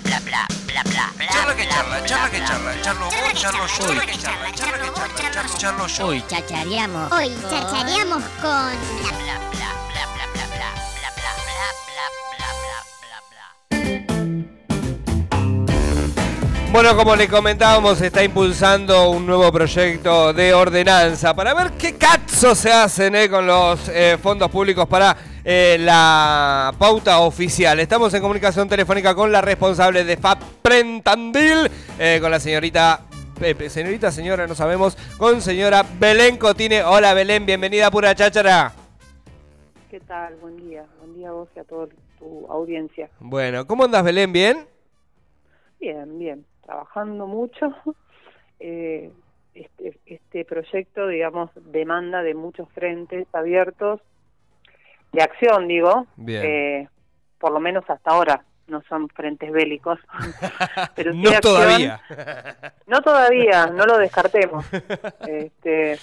bla bla bla bla bla bla. Charla que bla, charla, bla, charla que bla, charla, charlo vos, charlo yo, charla, charla que charla, charla que charla, charlo, yo. Hoy chachareamos. Hoy chachareamos con bla bla bla bla bla bla bla bla bla bla bla bla bla bla bla. Bueno, como le comentábamos, se está impulsando un nuevo proyecto de ordenanza para ver qué cazzo se hacen eh, con los eh, fondos públicos para eh, la pauta oficial. Estamos en comunicación telefónica con la responsable de FAPRENTANDIL, eh, con la señorita, eh, señorita, señora, no sabemos, con señora Belén Cotine. Hola Belén, bienvenida a Pura Cháchara. ¿Qué tal? Buen día. Buen día a vos y a toda tu audiencia. Bueno, ¿cómo andas Belén? ¿Bien? Bien, bien. Trabajando mucho. Eh, este, este proyecto, digamos, demanda de muchos frentes abiertos de acción, digo. Bien. Eh, por lo menos hasta ahora. No son frentes bélicos. pero sí no acción. todavía. No todavía, no lo descartemos. este,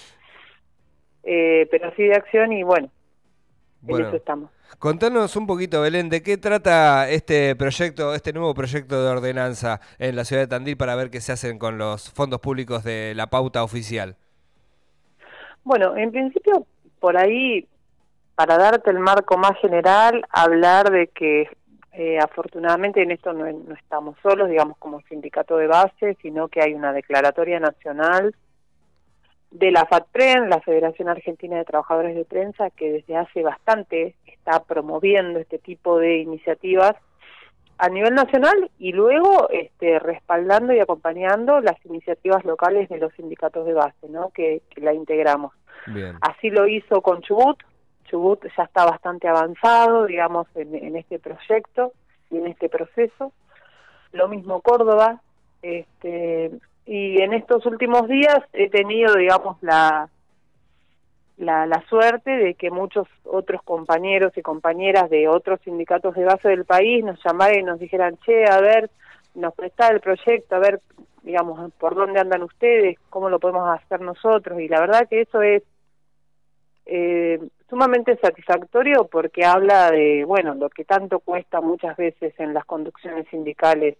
eh, pero sí de acción y bueno, en Bueno. eso estamos. Contanos un poquito, Belén, de qué trata este proyecto, este nuevo proyecto de ordenanza en la ciudad de Tandil para ver qué se hacen con los fondos públicos de la pauta oficial. Bueno, en principio, por ahí, para darte el marco más general, hablar de que eh, afortunadamente en esto no, no estamos solos, digamos, como sindicato de base, sino que hay una declaratoria nacional de la FATPREN, la Federación Argentina de Trabajadores de Prensa, que desde hace bastante está promoviendo este tipo de iniciativas a nivel nacional y luego este, respaldando y acompañando las iniciativas locales de los sindicatos de base, ¿no? que, que la integramos. Bien. Así lo hizo con Chubut. Chubut ya está bastante avanzado, digamos, en, en este proyecto y en este proceso. Lo mismo Córdoba. Este, y en estos últimos días he tenido, digamos, la, la, la suerte de que muchos otros compañeros y compañeras de otros sindicatos de base del país nos llamaran y nos dijeran, che, a ver, nos presta el proyecto, a ver, digamos, por dónde andan ustedes, cómo lo podemos hacer nosotros. Y la verdad que eso es eh, sumamente satisfactorio porque habla de, bueno, lo que tanto cuesta muchas veces en las conducciones sindicales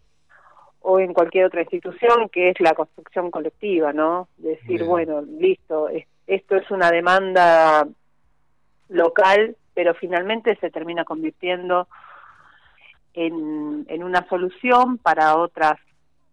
o en cualquier otra institución, que es la construcción colectiva, ¿no? Decir, Bien. bueno, listo, es- esto es una demanda local, pero finalmente se termina convirtiendo en, en una solución para otras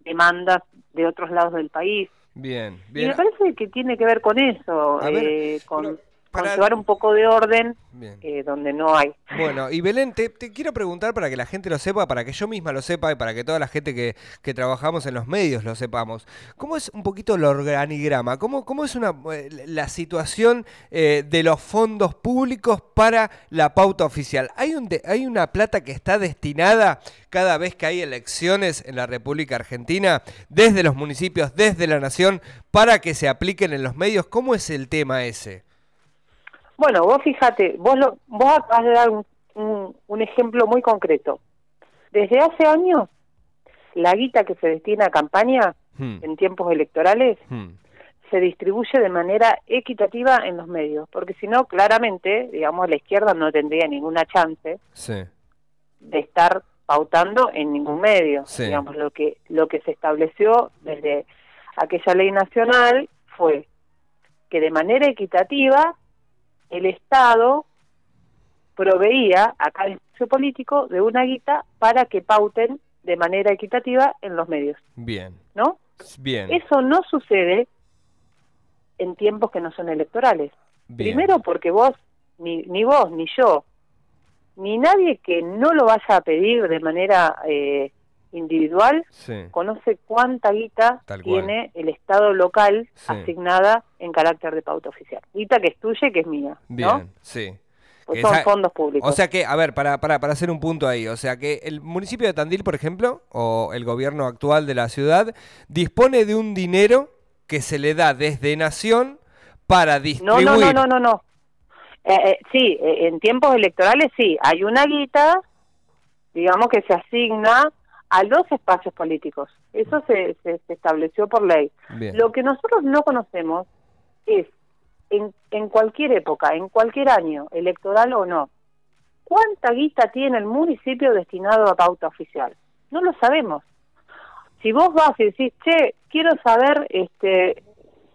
demandas de otros lados del país. Bien, Y bien. me parece que tiene que ver con eso, ver, eh, con, pero con para- llevar un poco de orden eh, donde no hay. Bueno, y Belén, te, te quiero preguntar para que la gente lo sepa, para que yo misma lo sepa y para que toda la gente que, que trabajamos en los medios lo sepamos. ¿Cómo es un poquito el organigrama? ¿Cómo, cómo es una, eh, la situación eh, de los fondos públicos para la pauta oficial? ¿Hay, un de- ¿Hay una plata que está destinada cada vez que hay elecciones en la República Argentina, desde los municipios, desde la nación, para que se apliquen en los medios? ¿Cómo es el tema ese? Bueno, vos fíjate, vos, lo, vos acabas de dar un, un, un ejemplo muy concreto. Desde hace años, la guita que se destina a campaña Hmm, en tiempos electorales hmm, se distribuye de manera equitativa en los medios, porque si no, claramente, digamos, la izquierda no tendría ninguna chance sí, de estar pautando en ningún medio. Sí. Digamos, lo que, lo que se estableció desde aquella ley nacional fue que de manera equitativa el Estado proveía a cada espacio político de una guita para que pauten de manera equitativa en los medios, bien, ¿no? bien. Eso no sucede en tiempos que no son electorales. bien. Primero porque vos, ni, ni vos, ni yo, ni nadie que no lo vaya a pedir de manera eh, individual, Sí, conoce cuánta guita tiene el Estado local Sí. asignada en carácter de pauta oficial. Guita que es tuya y que es mía, bien, ¿no? sí. Pues son esa- fondos públicos. O sea que, a ver, para, para, para hacer un punto ahí, o sea que el municipio de Tandil, por ejemplo, o el gobierno actual de la ciudad, dispone de un dinero que se le da desde Nación para no, distribuir. no, no, no, no, no. Eh, eh, sí, eh, en tiempos electorales sí, hay una guita, digamos que se asigna a los espacios políticos. Eso se, se, se estableció por ley. Bien. Lo que nosotros no conocemos es, en, en cualquier época, en cualquier año, electoral o no, ¿cuánta guita tiene el municipio destinado a pauta oficial? No lo sabemos. Si vos vas y decís, che, quiero saber este,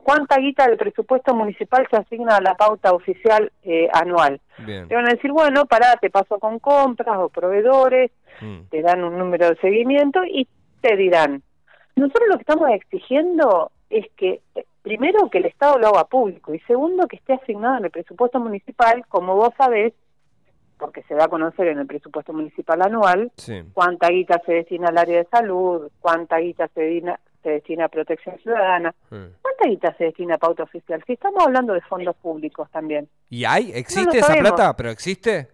cuánta guita del presupuesto municipal se asigna a la pauta oficial eh, anual. Bien. Te van a decir, bueno, pará, te paso con compras o proveedores, Mm. te dan un número de seguimiento y te dirán. Nosotros lo que estamos exigiendo es que, eh, primero, que el Estado lo haga público y segundo, que esté asignado en el presupuesto municipal, como vos sabés, porque se da a conocer en el presupuesto municipal anual, Sí. cuánta guita se destina al área de salud, cuánta guita se destina, se destina a protección ciudadana, Mm. cuánta guita se destina a pauta oficial. Si estamos hablando de fondos públicos también. ¿Y hay? ¿Existe esa sabemos. plata? ¿Pero existe?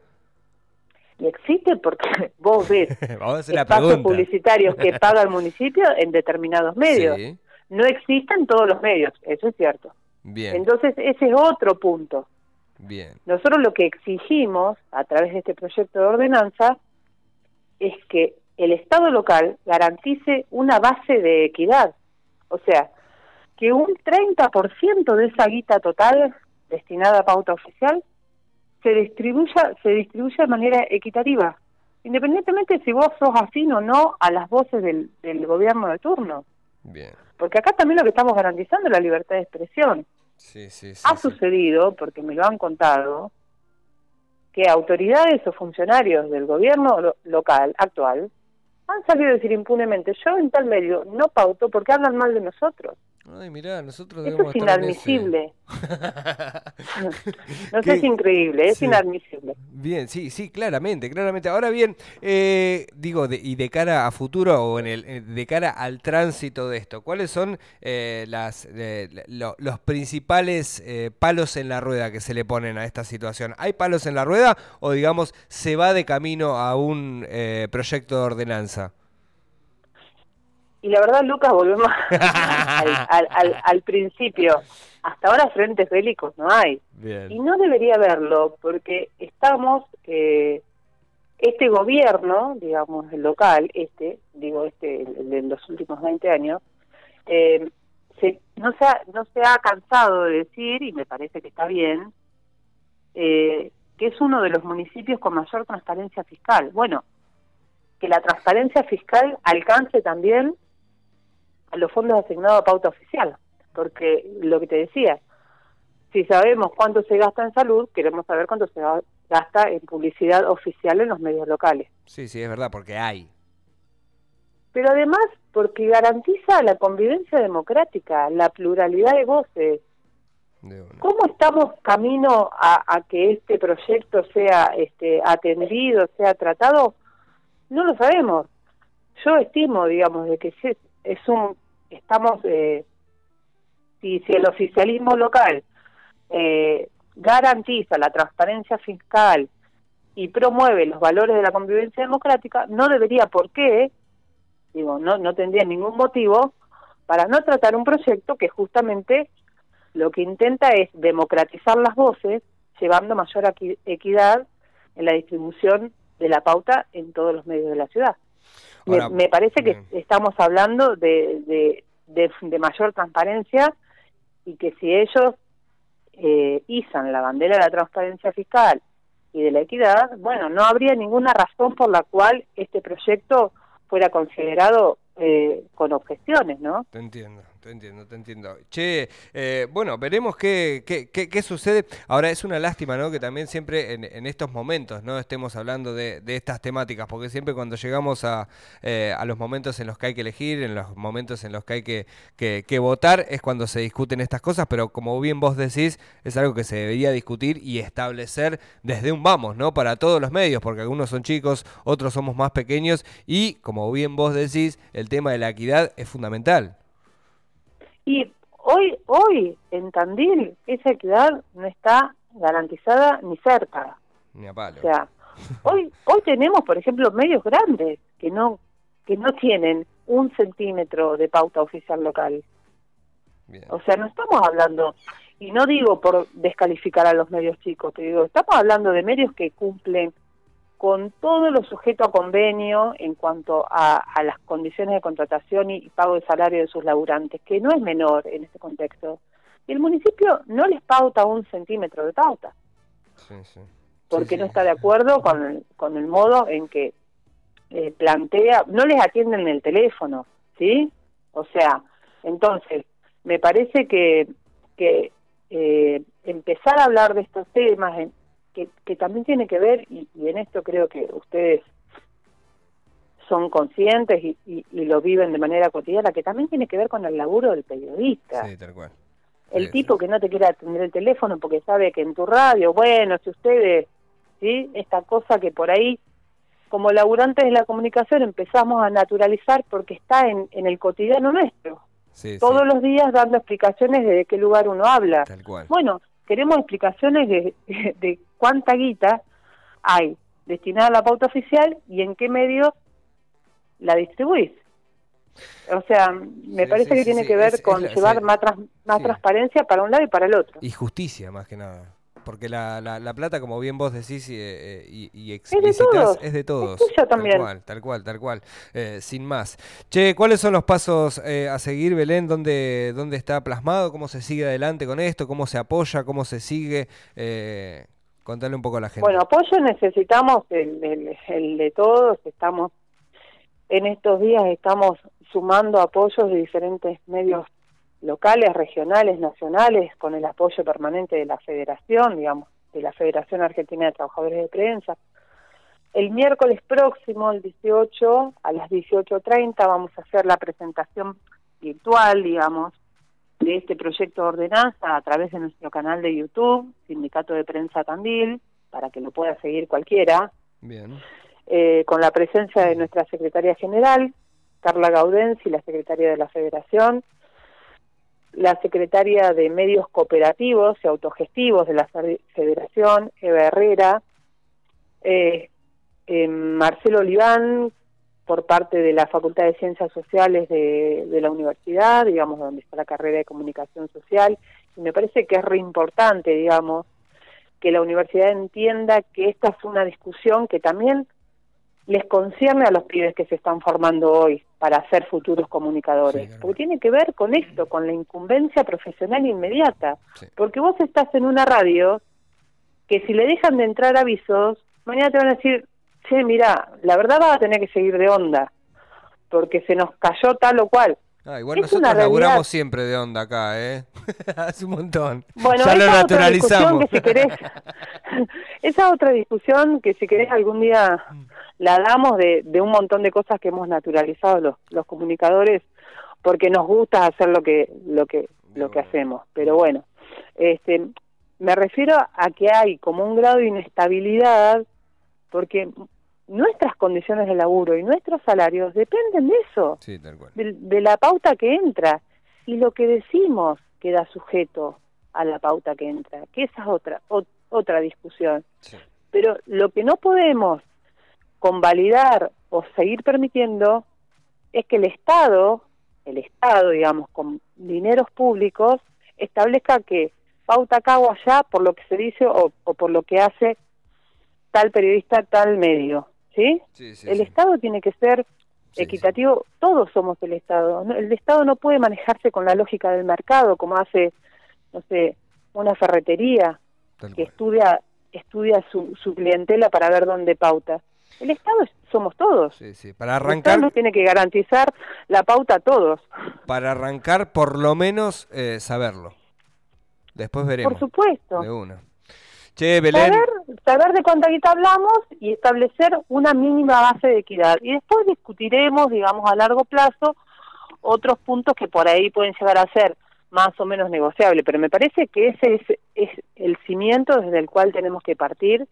Y existe porque vos ves Vamos a hacer la espacios publicitarios que paga el municipio en determinados medios. Sí, No existen todos los medios, eso es cierto. bien, Entonces, ese es otro punto. bien. Nosotros lo que exigimos a través de este proyecto de ordenanza es que el Estado local garantice una base de equidad. O sea, que un 30% de esa guita total destinada a pauta oficial se distribuya, se distribuya de manera equitativa, independientemente si vos sos afín o no a las voces del, del gobierno de turno. Bien. Porque acá también lo que estamos garantizando es la libertad de expresión. Sí, sí, sí. Ha sucedido, porque me lo han contado, que autoridades o funcionarios del gobierno lo- local actual han salido a decir impunemente, yo en tal medio no pauto porque hablan mal de nosotros. Ay, mirá, nosotros Eso es inadmisible. No sé, es increíble, es Sí. inadmisible. Bien, sí, sí, claramente, claramente. Ahora bien, eh, digo, de- y de cara a futuro o en el, eh, de cara al tránsito de esto, ¿cuáles son eh, las, eh, lo- los principales palos en la rueda que se le ponen a esta situación? ¿Hay palos en la rueda o, digamos, se va de camino a un proyecto de ordenanza? Y la verdad, Lucas, volvemos al, al- al- al principio. Hasta ahora frentes bélicos no hay. Y no debería haberlo, porque estamos, eh, este gobierno, digamos, el local, este, digo, este, el, el de los últimos 20 años, eh, se, no, se ha, no se ha cansado de decir, y me parece que está bien, eh, que es uno de los municipios con mayor transparencia fiscal. Bueno, que la transparencia fiscal alcance también a los fondos asignados a pauta oficial, porque lo que te decía, si sabemos cuánto se gasta en salud, queremos saber cuánto se ga- gasta en publicidad oficial en los medios locales. Sí, sí, es verdad, porque hay. Pero además, porque garantiza la convivencia democrática, la pluralidad de voces. de. ¿Cómo estamos camino a, a que este proyecto sea este, atendido, sea tratado? No lo sabemos. Yo estimo, digamos, de que es un, estamos, eh, si, el oficialismo local eh, garantiza la transparencia fiscal y promueve los valores de la convivencia democrática, no debería por qué, digo, no, no tendría ningún motivo para no tratar un proyecto que justamente lo que intenta es democratizar las voces, llevando mayor equi- equidad en la distribución de la pauta en todos los medios de la ciudad. Me- me, parece que bien. estamos hablando de, de, de- de mayor transparencia y que si ellos eh, izan la bandera de la transparencia fiscal y de la equidad, bueno, no habría ninguna razón por la cual este proyecto fuera considerado eh, con objeciones, ¿no? Te entiendo, te entiendo, te entiendo. Che, eh, bueno, veremos qué, qué, qué, sucede. Ahora es una lástima, ¿no? Que también siempre en, en estos momentos, ¿no? Estemos hablando de, de estas temáticas, porque siempre cuando llegamos a, eh, a los momentos en los que hay que elegir, en los momentos en los que hay que, que, que votar, es cuando se discuten estas cosas, pero como bien vos decís, es algo que se debería discutir y establecer desde un vamos, ¿no? Para todos los medios, porque algunos son chicos, otros somos más pequeños y, como bien vos decís, el tema de la equidad es fundamental. Y hoy, hoy en Tandil esa equidad no está garantizada ni cerca. Ni a palo. O sea, hoy, hoy tenemos, por ejemplo, medios grandes que no, que no tienen un centímetro de pauta oficial local. Bien. O sea, no estamos hablando, y no digo por descalificar a los medios chicos, te digo, estamos hablando de medios que cumplen con todo lo sujeto a convenio en cuanto a, a las condiciones de contratación y, y pago de salario de sus laburantes, que no es menor en este contexto. Y el municipio no les pauta un centímetro de pauta, Sí, sí. porque Sí, no está de acuerdo con el, con el modo en que eh, plantea, no les atienden el teléfono, ¿sí? O sea, entonces, me parece que, que eh, empezar a hablar de estos temas, en- que, que también tiene que ver, y, y en esto creo que ustedes son conscientes y, y- y lo viven de manera cotidiana, que también tiene que ver con el laburo del periodista. Sí, tal cual. El Sí, tipo sí. que no te quiere atender el teléfono porque sabe que en tu radio, bueno, si ustedes, ¿sí? Esta cosa que por ahí, como laburantes de la comunicación, empezamos a naturalizar porque está en, en el cotidiano nuestro. Sí, Todos los días dando explicaciones de de qué lugar uno habla. Tal cual. Bueno, queremos explicaciones de, de cuánta guita hay destinada a la pauta oficial y en qué medios la distribuís. O sea, me Sí, parece sí, que sí, tiene que ver es- es con la- llevar más, tras- más transparencia para un lado y para el otro. Y justicia, más que nada. Porque la, la, la plata, como bien vos decís y, eh, y, y de todos, es de todos. también. Tal cual, tal cual, tal cual. Eh, sin más. Che, ¿cuáles son los pasos eh, a seguir, Belén? ¿Dónde, ¿Dónde está plasmado? ¿Cómo se sigue adelante con esto? ¿Cómo se apoya? ¿Cómo se sigue? Eh, contale un poco a la gente. Bueno, apoyo necesitamos el, el- el de todos. Estamos en estos días estamos sumando apoyos de diferentes medios locales, regionales, nacionales, con el apoyo permanente de la Federación, digamos, de la Federación Argentina de Trabajadores de Prensa. El miércoles próximo, el 18, a las 18.30, vamos a hacer la presentación virtual, digamos, de este proyecto de ordenanza a través de nuestro canal de YouTube, Sindicato de Prensa Tandil, para que lo pueda seguir cualquiera, Bien. eh, con la presencia de nuestra secretaria general, Carla Gaudenzi, la secretaria de la Federación, la secretaria de Medios Cooperativos y Autogestivos de la Fe- Federación, Eva Herrera, eh, eh, Marcelo Oliván, por parte de la Facultad de Ciencias Sociales de, de la universidad, digamos, donde está la carrera de Comunicación Social, y me parece que es re importante, digamos, que la universidad entienda que esta es una discusión que también les concierne a los pibes que se están formando hoy para ser futuros comunicadores, Sí, claro. porque tiene que ver con esto, con la incumbencia profesional inmediata, Sí. porque vos estás en una radio que si le dejan de entrar avisos, mañana te van a decir, che, mira, la verdad vas a tener que seguir de onda, porque se nos cayó tal o cual. Ah, igual Es nosotros una realidad. laburamos siempre de onda acá, ¿eh? Hace un montón. Bueno, ya lo esa otra discusión que si querés, esa otra discusión que si querés algún día la damos de, de un montón de cosas que hemos naturalizado los, los comunicadores porque nos gusta hacer lo que lo que lo que Bueno. hacemos. Pero bueno, este me refiero a que hay como un grado de inestabilidad porque nuestras condiciones de laburo y nuestros salarios dependen de eso Sí, tal cual. de, de la pauta que entra y lo que decimos queda sujeto a la pauta que entra, que esa es otra ot- otra discusión. Sí. Pero lo que no podemos convalidar o seguir permitiendo es que el Estado, el Estado, digamos, con dineros públicos, establezca que pauta acá o allá por lo que se dice o, o por lo que hace tal periodista, tal medio, ¿sí? Sí, sí, el. Estado tiene que ser equitativo, todos somos el Estado. El Estado no puede manejarse con la lógica del mercado, como hace, no sé, una ferretería Tal que cual. estudia estudia su, su clientela para ver dónde pauta. El Estado es- somos todos. Sí, sí. Para El Estado arrancar, tiene que garantizar la pauta a todos. para arrancar, por lo menos eh, saberlo. Después veremos. Por supuesto. De una. Che, Belén. Saber, saber de cuánta guita hablamos y establecer una mínima base de equidad. Y después discutiremos, digamos, a largo plazo, otros puntos que por ahí pueden llegar a ser más o menos negociables. Pero me parece que ese es, es el cimiento desde el cual tenemos que partir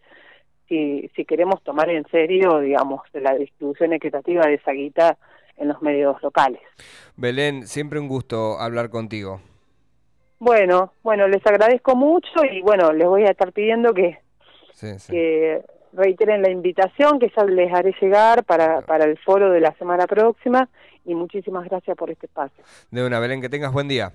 si, si queremos tomar en serio, digamos, la distribución equitativa de esa guita en los medios locales. Belén, siempre un gusto hablar contigo. Bueno, bueno, les agradezco mucho y bueno, les voy a estar pidiendo que Sí, sí. que reiteren la invitación que ya les haré llegar para, para el foro de la semana próxima y muchísimas gracias por este espacio. De una, Belén, que tengas buen día.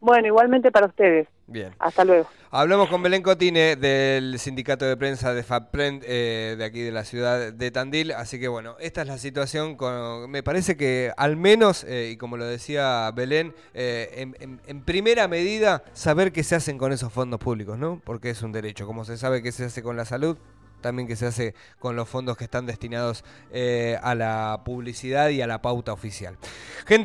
Bueno, igualmente para ustedes. Bien. Hasta luego. Hablamos con Belén Cotine del sindicato de prensa de FAPRENT eh, de aquí de la ciudad de Tandil. Así que bueno, esta es la situación. Con, me parece que al menos, eh, y como lo decía Belén, eh, en, en- en primera medida saber qué se hacen con esos fondos públicos, ¿no? Porque es un derecho. Como se sabe qué se hace con la salud, también que se hace con los fondos que están destinados eh, a la publicidad y a la pauta oficial. Gente,